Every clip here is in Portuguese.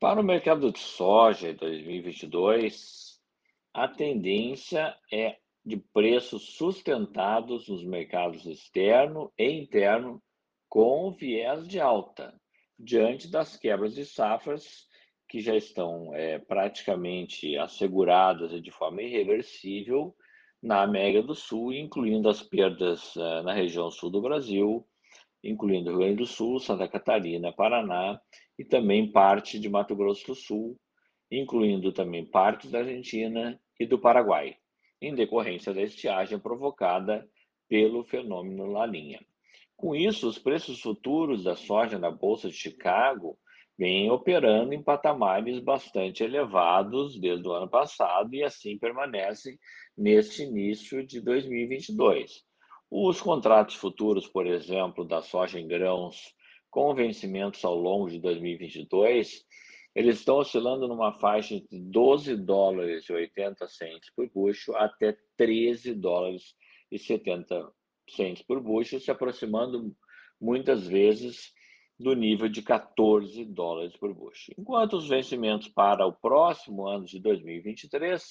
Para o mercado de soja em 2022, a tendência é de preços sustentados nos mercados externo e interno com viés de alta, diante das quebras de safras que já estão é, praticamente asseguradas e de forma irreversível na América do Sul, incluindo as perdas uh, na região sul do Brasil, incluindo Rio Grande do Sul, Santa Catarina, Paraná e também parte de Mato Grosso do Sul, incluindo também partes da Argentina e do Paraguai, em decorrência da estiagem provocada pelo fenômeno Laninha. Com isso, os preços futuros da soja na Bolsa de Chicago vêm operando em patamares bastante elevados desde o ano passado e assim permanecem neste início de 2022. Os contratos futuros, por exemplo, da soja em grãos com vencimentos ao longo de 2022, eles estão oscilando numa faixa de 12 dólares e 80 centes por bushel até 13 dólares e 70 centes por bushel, se aproximando muitas vezes do nível de 14 dólares por bushel. Enquanto os vencimentos para o próximo ano de 2023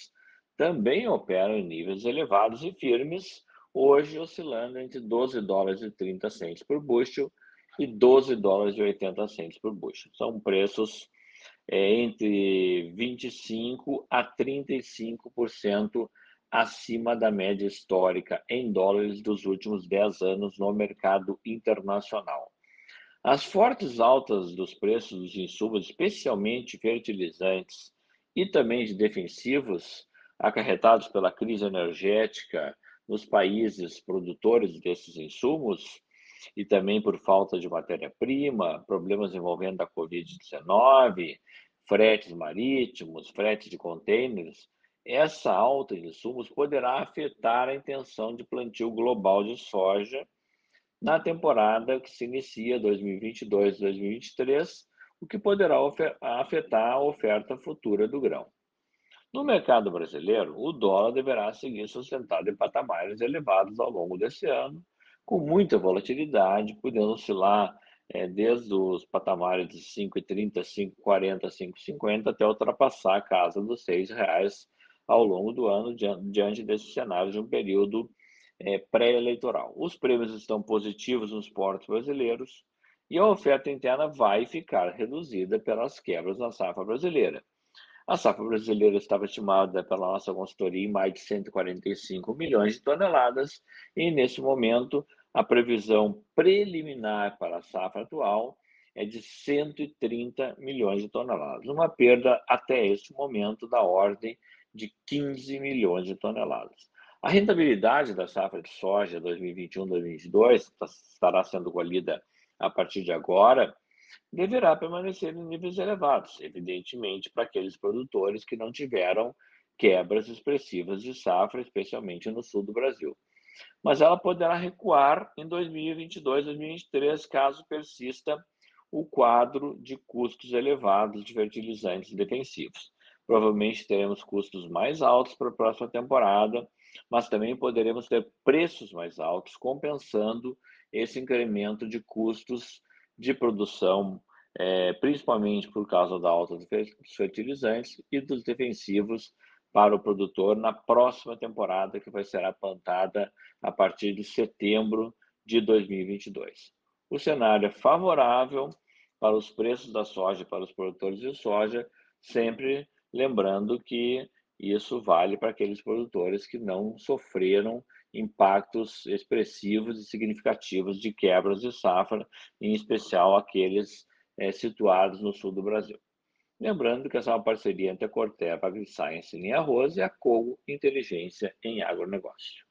também operam em níveis elevados e firmes, hoje oscilando entre 12 dólares e 30 centes por bushel e 12 dólares e 80 centes por bushel. São preços é, entre 25 a 35% acima da média histórica em dólares dos últimos 10 anos no mercado internacional. As fortes altas dos preços dos insumos, especialmente fertilizantes e também de defensivos, acarretados pela crise energética nos países produtores desses insumos, e também por falta de matéria-prima, problemas envolvendo a Covid-19, fretes marítimos, fretes de contêineres, essa alta de insumos poderá afetar a intenção de plantio global de soja na temporada que se inicia 2022-2023, o que poderá afetar a oferta futura do grão. No mercado brasileiro, o dólar deverá seguir sustentado em patamares elevados ao longo desse ano, com muita volatilidade, podendo oscilar é, desde os patamares de 5,30, 5,40, 5,50 até ultrapassar a casa dos R$ reais ao longo do ano, diante desse cenário de um período é, pré-eleitoral. Os prêmios estão positivos nos portos brasileiros e a oferta interna vai ficar reduzida pelas quebras na safra brasileira. A safra brasileira estava estimada pela nossa consultoria em mais de 145 milhões de toneladas e, nesse momento, a previsão preliminar para a safra atual é de 130 milhões de toneladas, uma perda até este momento da ordem de 15 milhões de toneladas. A rentabilidade da safra de soja 2021-2022 estará sendo colhida a partir de agora, deverá permanecer em níveis elevados, evidentemente para aqueles produtores que não tiveram quebras expressivas de safra, especialmente no sul do Brasil. Mas ela poderá recuar em 2022, 2023, caso persista o quadro de custos elevados de fertilizantes defensivos. Provavelmente teremos custos mais altos para a próxima temporada, mas também poderemos ter preços mais altos, compensando esse incremento de custos de produção, é, principalmente por causa da alta dos fertilizantes e dos defensivos para o produtor na próxima temporada, que vai ser plantada a partir de setembro de 2022. O cenário é favorável para os preços da soja para os produtores de soja, sempre Lembrando que isso vale para aqueles produtores que não sofreram impactos expressivos e significativos de quebras de safra, em especial aqueles é, situados no sul do Brasil. Lembrando que essa é uma parceria entre a Corteva AgriScience em arroz e a Cogo Inteligência em agronegócio.